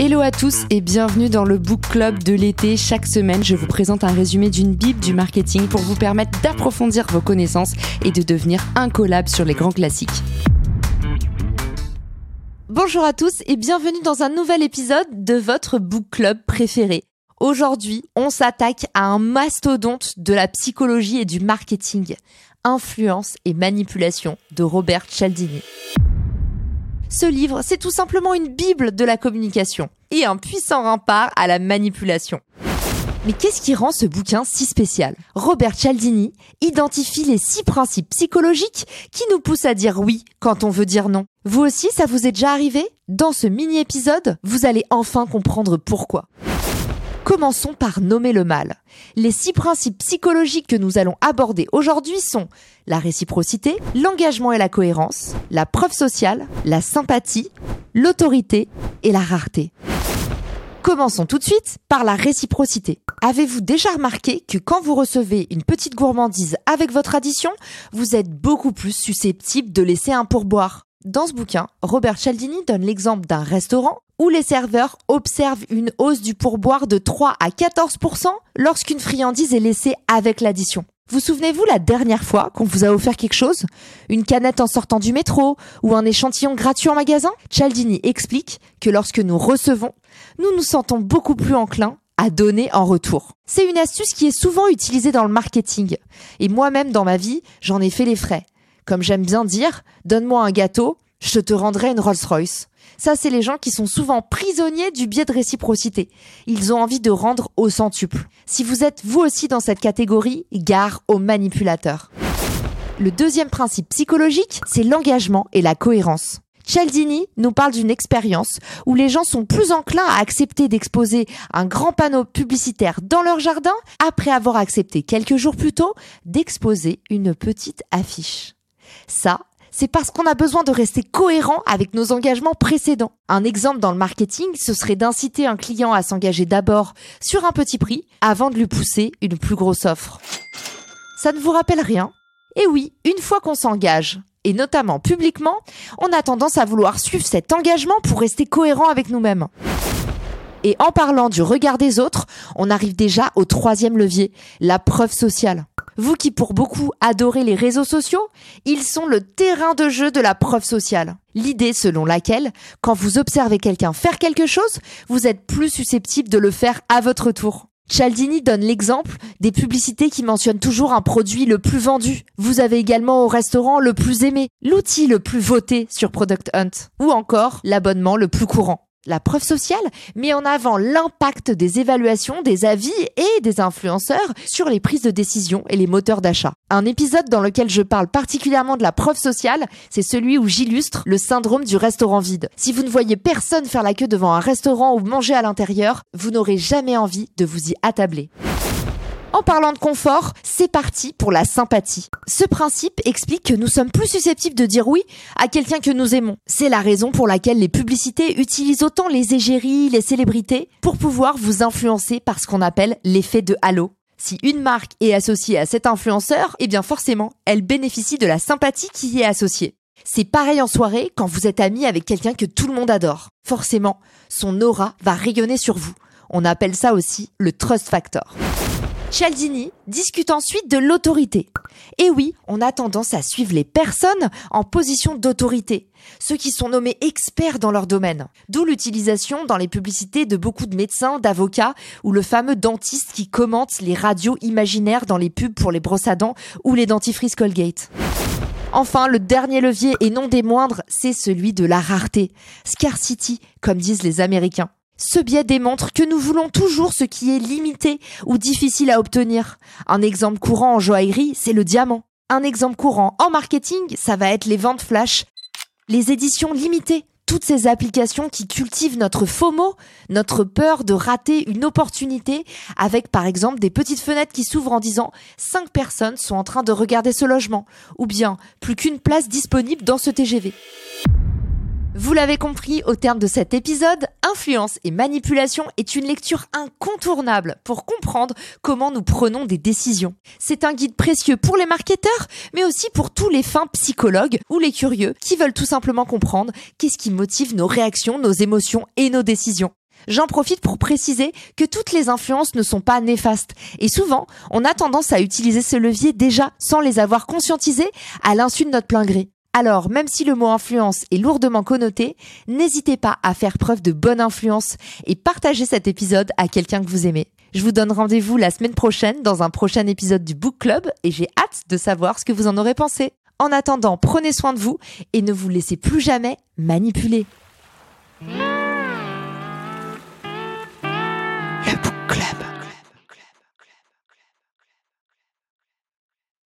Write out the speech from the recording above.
Hello à tous et bienvenue dans le Book Club de l'été. Chaque semaine, je vous présente un résumé d'une bible du marketing pour vous permettre d'approfondir vos connaissances et de devenir incollable sur les grands classiques. Bonjour à tous et bienvenue dans un nouvel épisode de votre Book Club préféré. Aujourd'hui, on s'attaque à un mastodonte de la psychologie et du marketing, Influence et manipulation de Robert Cialdini. Ce livre, c'est tout simplement une bible de la communication et un puissant rempart à la manipulation. Mais qu'est-ce qui rend ce bouquin si spécial? Robert Cialdini identifie les six principes psychologiques qui nous poussent à dire oui quand on veut dire non. Vous aussi, ça vous est déjà arrivé? Dans ce mini-épisode, vous allez enfin comprendre pourquoi. Commençons par nommer le mal. Les six principes psychologiques que nous allons aborder aujourd'hui sont la réciprocité, l'engagement et la cohérence, la preuve sociale, la sympathie, l'autorité et la rareté. Commençons tout de suite par la réciprocité. Avez-vous déjà remarqué que quand vous recevez une petite gourmandise avec votre addition, vous êtes beaucoup plus susceptible de laisser un pourboire? Dans ce bouquin, Robert Cialdini donne l'exemple d'un restaurant où les serveurs observent une hausse du pourboire de 3 à 14% lorsqu'une friandise est laissée avec l'addition. Vous souvenez-vous la dernière fois qu'on vous a offert quelque chose? Une canette en sortant du métro ou un échantillon gratuit en magasin? Cialdini explique que lorsque nous recevons, nous nous sentons beaucoup plus enclins à donner en retour. C'est une astuce qui est souvent utilisée dans le marketing. Et moi-même dans ma vie, j'en ai fait les frais. Comme j'aime bien dire, donne-moi un gâteau, je te rendrai une Rolls-Royce. Ça, c'est les gens qui sont souvent prisonniers du biais de réciprocité. Ils ont envie de rendre au centuple. Si vous êtes vous aussi dans cette catégorie, gare aux manipulateurs. Le deuxième principe psychologique, c'est l'engagement et la cohérence. Cialdini nous parle d'une expérience où les gens sont plus enclins à accepter d'exposer un grand panneau publicitaire dans leur jardin après avoir accepté quelques jours plus tôt d'exposer une petite affiche. Ça, c'est parce qu'on a besoin de rester cohérent avec nos engagements précédents. Un exemple dans le marketing, ce serait d'inciter un client à s'engager d'abord sur un petit prix avant de lui pousser une plus grosse offre. Ça ne vous rappelle rien? Eh oui, une fois qu'on s'engage, et notamment publiquement, on a tendance à vouloir suivre cet engagement pour rester cohérent avec nous-mêmes. Et en parlant du regard des autres, on arrive déjà au troisième levier, la preuve sociale. Vous qui pour beaucoup adorez les réseaux sociaux, ils sont le terrain de jeu de la preuve sociale. L'idée selon laquelle, quand vous observez quelqu'un faire quelque chose, vous êtes plus susceptible de le faire à votre tour. Cialdini donne l'exemple des publicités qui mentionnent toujours un produit le plus vendu. Vous avez également au restaurant le plus aimé, l'outil le plus voté sur Product Hunt, ou encore l'abonnement le plus courant. La preuve sociale met en avant l'impact des évaluations, des avis et des influenceurs sur les prises de décision et les moteurs d'achat. Un épisode dans lequel je parle particulièrement de la preuve sociale, c'est celui où j'illustre le syndrome du restaurant vide. Si vous ne voyez personne faire la queue devant un restaurant ou manger à l'intérieur, vous n'aurez jamais envie de vous y attabler. En parlant de confort, c'est parti pour la sympathie. Ce principe explique que nous sommes plus susceptibles de dire oui à quelqu'un que nous aimons. C'est la raison pour laquelle les publicités utilisent autant les égéries, les célébrités, pour pouvoir vous influencer par ce qu'on appelle l'effet de halo. Si une marque est associée à cet influenceur, eh bien forcément, elle bénéficie de la sympathie qui y est associée. C'est pareil en soirée quand vous êtes ami avec quelqu'un que tout le monde adore. Forcément, son aura va rayonner sur vous. On appelle ça aussi le trust factor. Cialdini discute ensuite de l'autorité. Et oui, on a tendance à suivre les personnes en position d'autorité, ceux qui sont nommés experts dans leur domaine. D'où l'utilisation dans les publicités de beaucoup de médecins, d'avocats ou le fameux dentiste qui commente les radios imaginaires dans les pubs pour les brosses à dents ou les dentifrices Colgate. Enfin, le dernier levier et non des moindres, c'est celui de la rareté. Scarcity, comme disent les Américains. Ce biais démontre que nous voulons toujours ce qui est limité ou difficile à obtenir. Un exemple courant en joaillerie, c'est le diamant. Un exemple courant en marketing, ça va être les ventes flash, les éditions limitées, toutes ces applications qui cultivent notre FOMO, notre peur de rater une opportunité, avec par exemple des petites fenêtres qui s'ouvrent en disant 5 personnes sont en train de regarder ce logement, ou bien plus qu'une place disponible dans ce TGV. Vous l'avez compris au terme de cet épisode, influence et manipulation est une lecture incontournable pour comprendre comment nous prenons des décisions. C'est un guide précieux pour les marketeurs, mais aussi pour tous les fins psychologues ou les curieux qui veulent tout simplement comprendre qu'est-ce qui motive nos réactions, nos émotions et nos décisions. J'en profite pour préciser que toutes les influences ne sont pas néfastes et souvent on a tendance à utiliser ce levier déjà sans les avoir conscientisés à l'insu de notre plein gré. Alors, même si le mot influence est lourdement connoté, n'hésitez pas à faire preuve de bonne influence et partager cet épisode à quelqu'un que vous aimez. Je vous donne rendez-vous la semaine prochaine dans un prochain épisode du Book Club et j'ai hâte de savoir ce que vous en aurez pensé. En attendant, prenez soin de vous et ne vous laissez plus jamais manipuler.